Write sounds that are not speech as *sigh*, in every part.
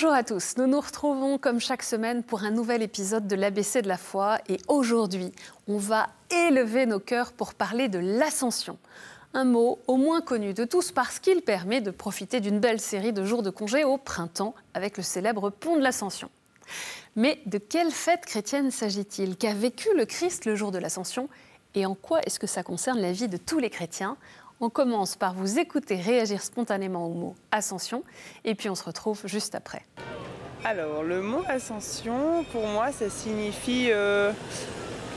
Bonjour à tous, nous nous retrouvons comme chaque semaine pour un nouvel épisode de l'ABC de la foi. Et aujourd'hui on va élever nos cœurs pour parler de l'ascension. Un mot au moins connu de tous parce qu'il permet de profiter d'une belle série de jours de congé au printemps avec le célèbre pont de l'ascension. Mais de quelle fête chrétienne s'agit-il? Qu'a vécu le Christ le jour de l'ascension? Et en quoi est-ce que ça concerne la vie de tous les chrétiens? On commence par vous écouter réagir spontanément au mot ascension et puis on se retrouve juste après. Alors, le mot ascension, pour moi, ça signifie. Euh,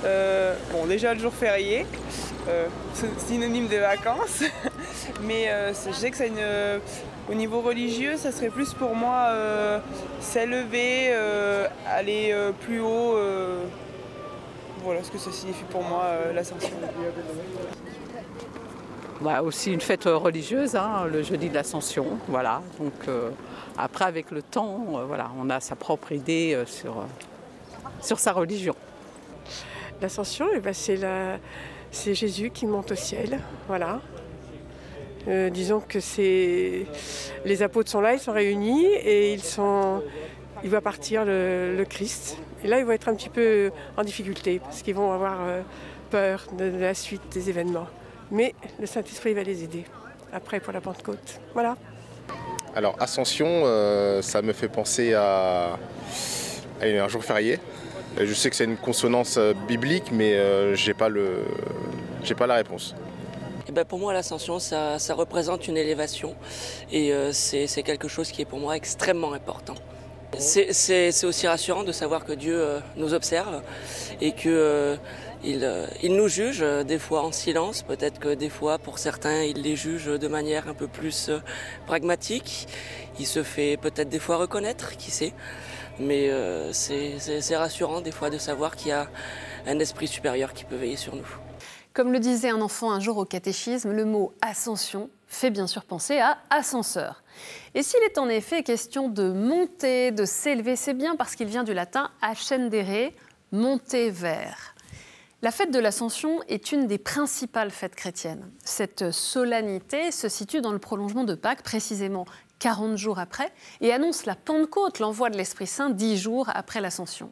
euh, bon, déjà le jour férié, euh, synonyme des vacances, *laughs* mais je sais que ça au niveau religieux, ça serait plus pour moi s'élever, aller plus haut. voilà ce que ça signifie pour moi l'ascension. Bah, aussi une fête religieuse, hein, le jeudi de l'Ascension. Voilà. Donc euh, après, avec le temps, euh, voilà, on a sa propre idée euh, sur, sur sa religion. L'Ascension, eh ben, c'est, Jésus qui monte au ciel. Voilà. disons que c'est les apôtres sont là, ils sont réunis et ils sont, il va partir le, Christ. Et là, ils vont être un petit peu en difficulté parce qu'ils vont avoir peur de la suite des événements mais le Saint-Esprit va les aider après pour la Pentecôte. Voilà. Alors Ascension, euh, ça me fait penser à, un jour férié. Je sais que c'est une consonance euh, biblique, mais euh, j'ai pas le, j'ai pas la réponse. Eh ben pour moi, l'ascension, ça, représente une élévation et c'est quelque chose qui est pour moi extrêmement important. C'est aussi rassurant de savoir que Dieu nous observe et que euh, il, nous juge euh, des fois en silence, peut-être que des fois pour certains il les juge de manière un peu plus euh, pragmatique. Il se fait peut-être des fois reconnaître, qui sait. Mais c'est rassurant des fois de savoir qu'il y a un esprit supérieur qui peut veiller sur nous. Comme le disait un enfant un jour au catéchisme, le mot ascension fait bien sûr penser à ascenseur. Et s'il est en effet question de monter, de s'élever, c'est bien parce qu'il vient du latin ascendere, monter vers. La fête de l'Ascension est une des principales fêtes chrétiennes. Cette solennité se situe dans le prolongement de Pâques, précisément 40 jours après, et annonce la Pentecôte, l'envoi de l'Esprit Saint, 10 jours après l'Ascension.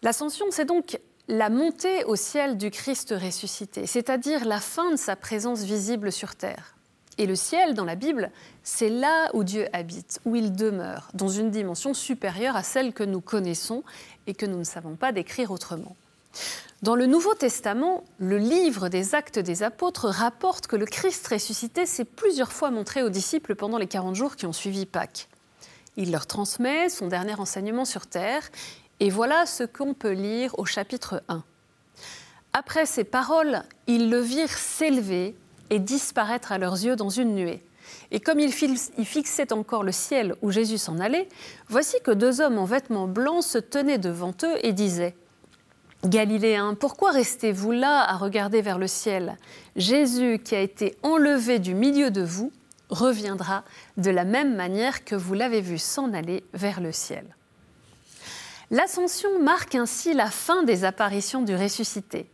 L'Ascension, c'est donc la montée au ciel du Christ ressuscité, c'est-à-dire la fin de sa présence visible sur terre. Et le ciel, dans la Bible, c'est là où Dieu habite, où il demeure, dans une dimension supérieure à celle que nous connaissons et que nous ne savons pas décrire autrement. Dans le Nouveau Testament, le livre des actes des apôtres rapporte que le Christ ressuscité s'est plusieurs fois montré aux disciples pendant les 40 jours qui ont suivi Pâques. Il leur transmet son dernier enseignement sur terre, et voilà ce qu'on peut lire au chapitre 1. Après ces paroles, ils le virent s'élever et disparaître à leurs yeux dans une nuée. Et comme ils fixaient encore le ciel où Jésus s'en allait, voici que deux hommes en vêtements blancs se tenaient devant eux et disaient Galiléens, pourquoi restez-vous là à regarder vers le ciel? Jésus qui a été enlevé du milieu de vous reviendra de la même manière que vous l'avez vu s'en aller vers le ciel. L'ascension marque ainsi la fin des apparitions du ressuscité.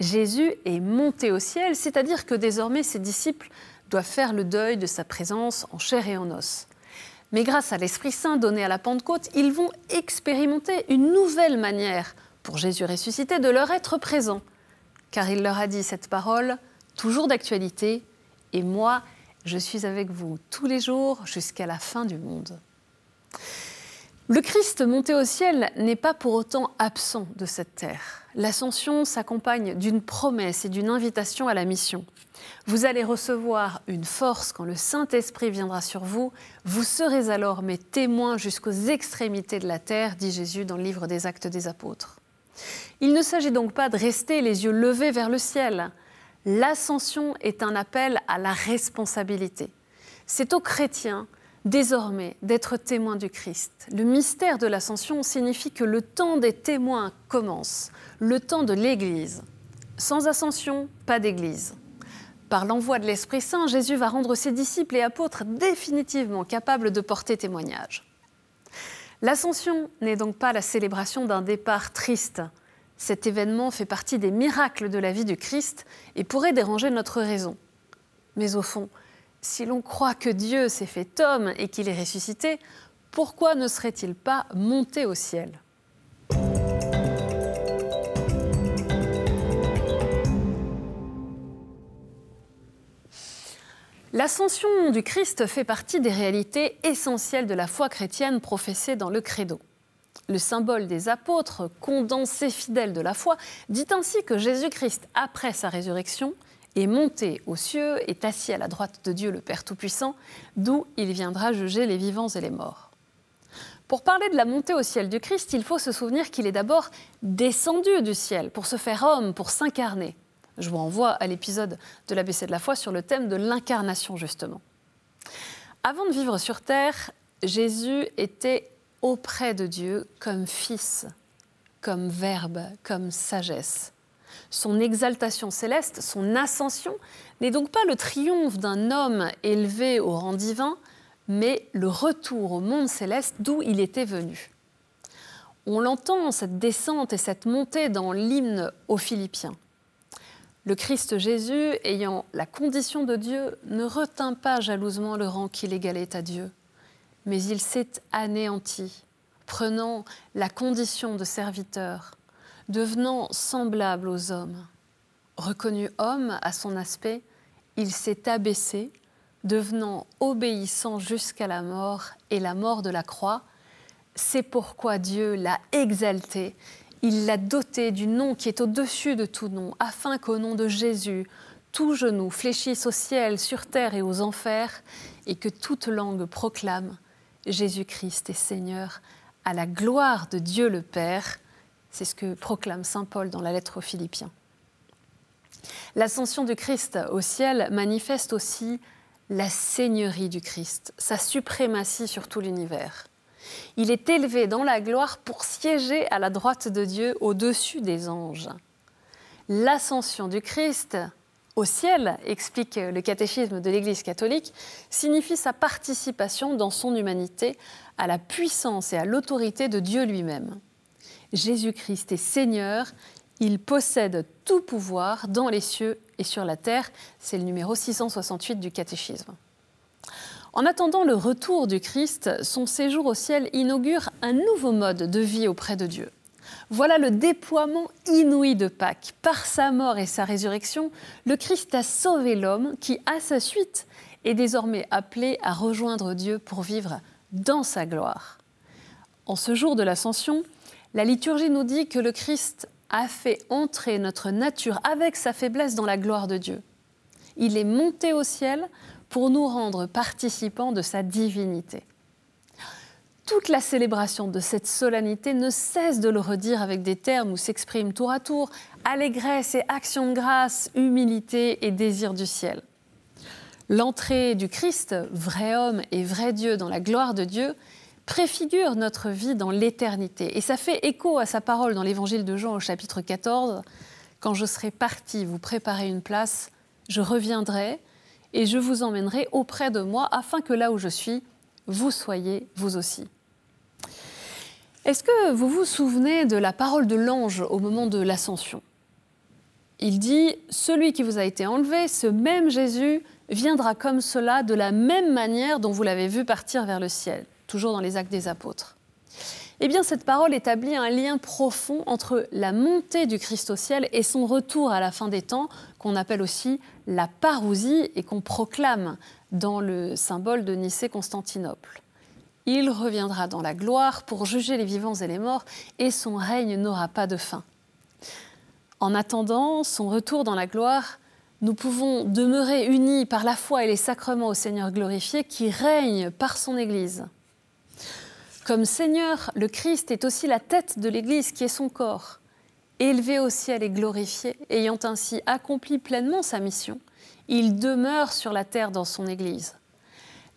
Jésus est monté au ciel, c'est-à-dire que désormais ses disciples doivent faire le deuil de sa présence en chair et en os. Mais grâce à l'Esprit Saint donné à la Pentecôte, ils vont expérimenter une nouvelle manière pour Jésus ressuscité, de leur être présent, car il leur a dit cette parole, toujours d'actualité, et moi, je suis avec vous tous les jours jusqu'à la fin du monde. Le Christ monté au ciel n'est pas pour autant absent de cette terre. L'ascension s'accompagne d'une promesse et d'une invitation à la mission. Vous allez recevoir une force quand le Saint-Esprit viendra sur vous. Vous serez alors mes témoins jusqu'aux extrémités de la terre, dit Jésus dans le livre des Actes des Apôtres. Il ne s'agit donc pas de rester les yeux levés vers le ciel. L'ascension est un appel à la responsabilité. C'est aux chrétiens désormais d'être témoins du Christ. Le mystère de l'ascension signifie que le temps des témoins commence, le temps de l'Église. Sans ascension, pas d'Église. Par l'envoi de l'Esprit Saint, Jésus va rendre ses disciples et apôtres définitivement capables de porter témoignage. L'ascension n'est donc pas la célébration d'un départ triste. Cet événement fait partie des miracles de la vie du Christ et pourrait déranger notre raison. Mais au fond, si l'on croit que Dieu s'est fait homme et qu'il est ressuscité, pourquoi ne serait-il pas monté au ciel? L'ascension du Christ fait partie des réalités essentielles de la foi chrétienne professée dans le credo. Le symbole des apôtres, condensé fidèle de la foi, dit ainsi que Jésus-Christ, après sa résurrection, est monté aux cieux, est assis à la droite de Dieu le Père Tout-Puissant, d'où il viendra juger les vivants et les morts. Pour parler de la montée au ciel du Christ, il faut se souvenir qu'il est d'abord descendu du ciel pour se faire homme, pour s'incarner. Je vous renvoie à l'épisode de l'ABC de la foi sur le thème de l'incarnation, justement. Avant de vivre sur terre, Jésus était auprès de Dieu comme fils, comme verbe, comme sagesse. Son exaltation céleste, son ascension, n'est donc pas le triomphe d'un homme élevé au rang divin, mais le retour au monde céleste d'où il était venu. On l'entend, cette descente et cette montée dans l'hymne aux Philippiens. Le Christ Jésus, ayant la condition de Dieu, ne retint pas jalousement le rang qu'il égalait à Dieu, mais il s'est anéanti, prenant la condition de serviteur, devenant semblable aux hommes. Reconnu homme à son aspect, il s'est abaissé, devenant obéissant jusqu'à la mort et la mort de la croix. C'est pourquoi Dieu l'a exalté il l'a doté du nom qui est au-dessus de tout nom, afin qu'au nom de Jésus, tout genou fléchisse au ciel, sur terre et aux enfers, et que toute langue proclame Jésus-Christ est Seigneur, à la gloire de Dieu le Père. C'est ce que proclame Saint Paul dans la lettre aux Philippiens. L'ascension du Christ au ciel manifeste aussi la seigneurie du Christ, sa suprématie sur tout l'univers. Il est élevé dans la gloire pour siéger à la droite de Dieu au-dessus des anges. L'ascension du Christ au ciel, explique le catéchisme de l'Église catholique, signifie sa participation dans son humanité à la puissance et à l'autorité de Dieu lui-même. Jésus-Christ est Seigneur, il possède tout pouvoir dans les cieux et sur la terre. C'est le numéro 668 du catéchisme. En attendant le retour du Christ, son séjour au ciel inaugure un nouveau mode de vie auprès de Dieu. Voilà le déploiement inouï de Pâques. Par sa mort et sa résurrection, le Christ a sauvé l'homme qui, à sa suite, est désormais appelé à rejoindre Dieu pour vivre dans sa gloire. En ce jour de l'ascension, la liturgie nous dit que le Christ a fait entrer notre nature avec sa faiblesse dans la gloire de Dieu. Il est monté au ciel pour nous rendre participants de sa divinité. Toute la célébration de cette solennité ne cesse de le redire avec des termes où s'expriment tour à tour allégresse et action de grâce, humilité et désir du ciel. L'entrée du Christ, vrai homme et vrai Dieu dans la gloire de Dieu, préfigure notre vie dans l'éternité. Et ça fait écho à sa parole dans l'évangile de Jean au chapitre 14. Quand je serai parti vous préparer une place, je reviendrai et je vous emmènerai auprès de moi afin que là où je suis, vous soyez vous aussi. Est-ce que vous vous souvenez de la parole de l'ange au moment de l'ascension? Il dit, Celui qui vous a été enlevé, ce même Jésus, viendra comme cela de la même manière dont vous l'avez vu partir vers le ciel, toujours dans les actes des apôtres. Eh bien, cette parole établit un lien profond entre la montée du Christ au ciel et son retour à la fin des temps, qu'on appelle aussi la parousie et qu'on proclame dans le symbole de Nicée-Constantinople. Il reviendra dans la gloire pour juger les vivants et les morts, et son règne n'aura pas de fin. En attendant son retour dans la gloire, nous pouvons demeurer unis par la foi et les sacrements au Seigneur glorifié qui règne par son Église. Comme Seigneur, le Christ est aussi la tête de l'Église qui est son corps élevé au ciel et glorifié, ayant ainsi accompli pleinement sa mission, il demeure sur la terre dans son Église.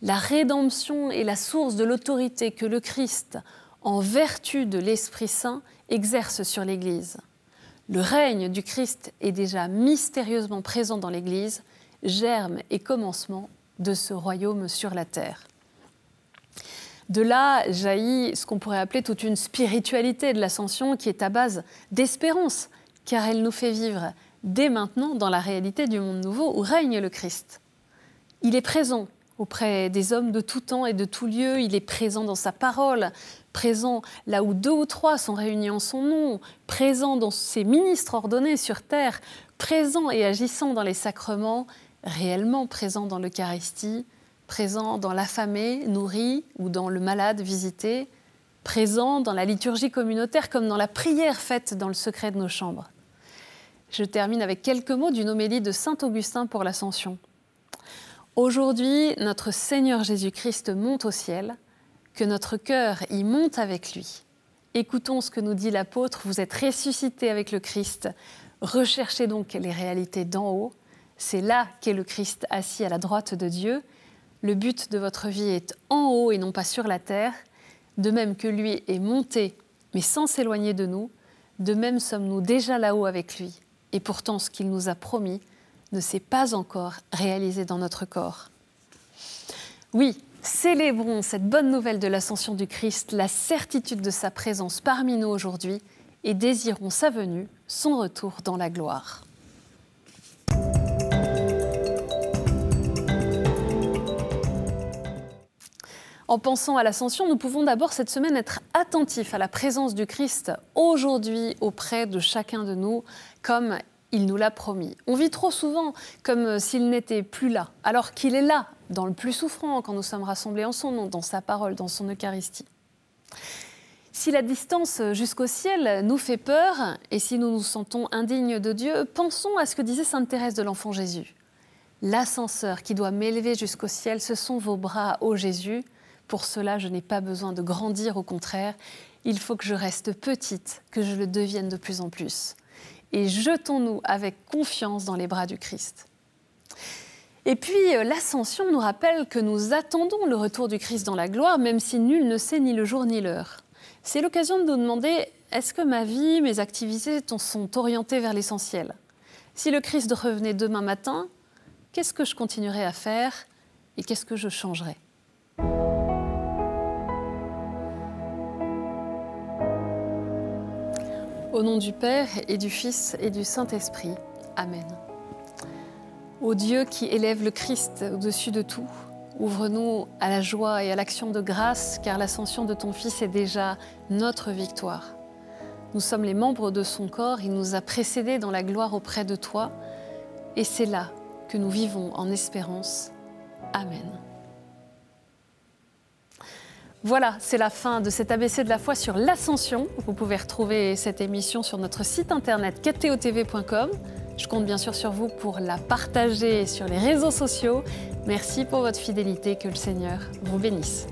La rédemption est la source de l'autorité que le Christ, en vertu de l'Esprit Saint, exerce sur l'Église. Le règne du Christ est déjà mystérieusement présent dans l'Église, germe et commencement de ce royaume sur la terre. De là jaillit ce qu'on pourrait appeler toute une spiritualité de l'ascension qui est à base d'espérance, car elle nous fait vivre dès maintenant dans la réalité du monde nouveau où règne le Christ. Il est présent auprès des hommes de tout temps et de tout lieu. Il est présent dans sa parole, présent là où deux ou trois sont réunis en son nom, présent dans ses ministres ordonnés sur terre, présent et agissant dans les sacrements, réellement présent dans l'Eucharistie, présent dans l'affamé, nourri, ou dans le malade visité, présent dans la liturgie communautaire comme dans la prière faite dans le secret de nos chambres. Je termine avec quelques mots d'une homélie de Saint Augustin pour l'Ascension. Aujourd'hui, notre Seigneur Jésus-Christ monte au ciel, que notre cœur y monte avec lui. Écoutons ce que nous dit l'apôtre, vous êtes ressuscité avec le Christ, recherchez donc les réalités d'en haut, c'est là qu'est le Christ assis à la droite de Dieu, le but de votre vie est en haut et non pas sur la terre, de même que lui est monté, mais sans s'éloigner de nous, de même sommes-nous déjà là-haut avec lui, et pourtant ce qu'il nous a promis, ne s'est pas encore réalisé dans notre corps. Oui, célébrons cette bonne nouvelle de l'ascension du Christ, la certitude de sa présence parmi nous aujourd'hui, et désirons sa venue, son retour dans la gloire. En pensant à l'ascension, nous pouvons d'abord cette semaine être attentifs à la présence du Christ aujourd'hui auprès de chacun de nous, comme il nous l'a promis. On vit trop souvent comme s'il n'était plus là, alors qu'il est là, dans le plus souffrant, quand nous sommes rassemblés en son nom, dans sa parole, dans son Eucharistie. Si la distance jusqu'au ciel nous fait peur, et si nous nous sentons indignes de Dieu, pensons à ce que disait Sainte Thérèse de l'Enfant Jésus. L'ascenseur qui doit m'élever jusqu'au ciel, ce sont vos bras, ô Jésus. Pour cela, je n'ai pas besoin de grandir, au contraire, il faut que je reste petite, que je le devienne de plus en plus et jetons-nous avec confiance dans les bras du Christ. Et puis euh, l'ascension nous rappelle que nous attendons le retour du Christ dans la gloire, même si nul ne sait ni le jour ni l'heure. C'est l'occasion de nous demander, est-ce que ma vie, mes activités sont orientées vers l'essentiel? Si le Christ revenait demain matin, qu'est-ce que je continuerai à faire et qu'est-ce que je changerai? Au nom du Père et du Fils et du Saint-Esprit. Amen. Ô Dieu qui élève le Christ au-dessus de tout, ouvre-nous à la joie et à l'action de grâce, car l'ascension de ton Fils est déjà notre victoire. Nous sommes les membres de son corps, il nous a précédés dans la gloire auprès de toi, et c'est là que nous vivons en espérance. Amen. Voilà, c'est la fin de cet ABC de la foi sur l'ascension. Vous pouvez retrouver cette émission sur notre site internet ktotv.com. Je compte bien sûr sur vous pour la partager sur les réseaux sociaux. Merci pour votre fidélité, que le Seigneur vous bénisse.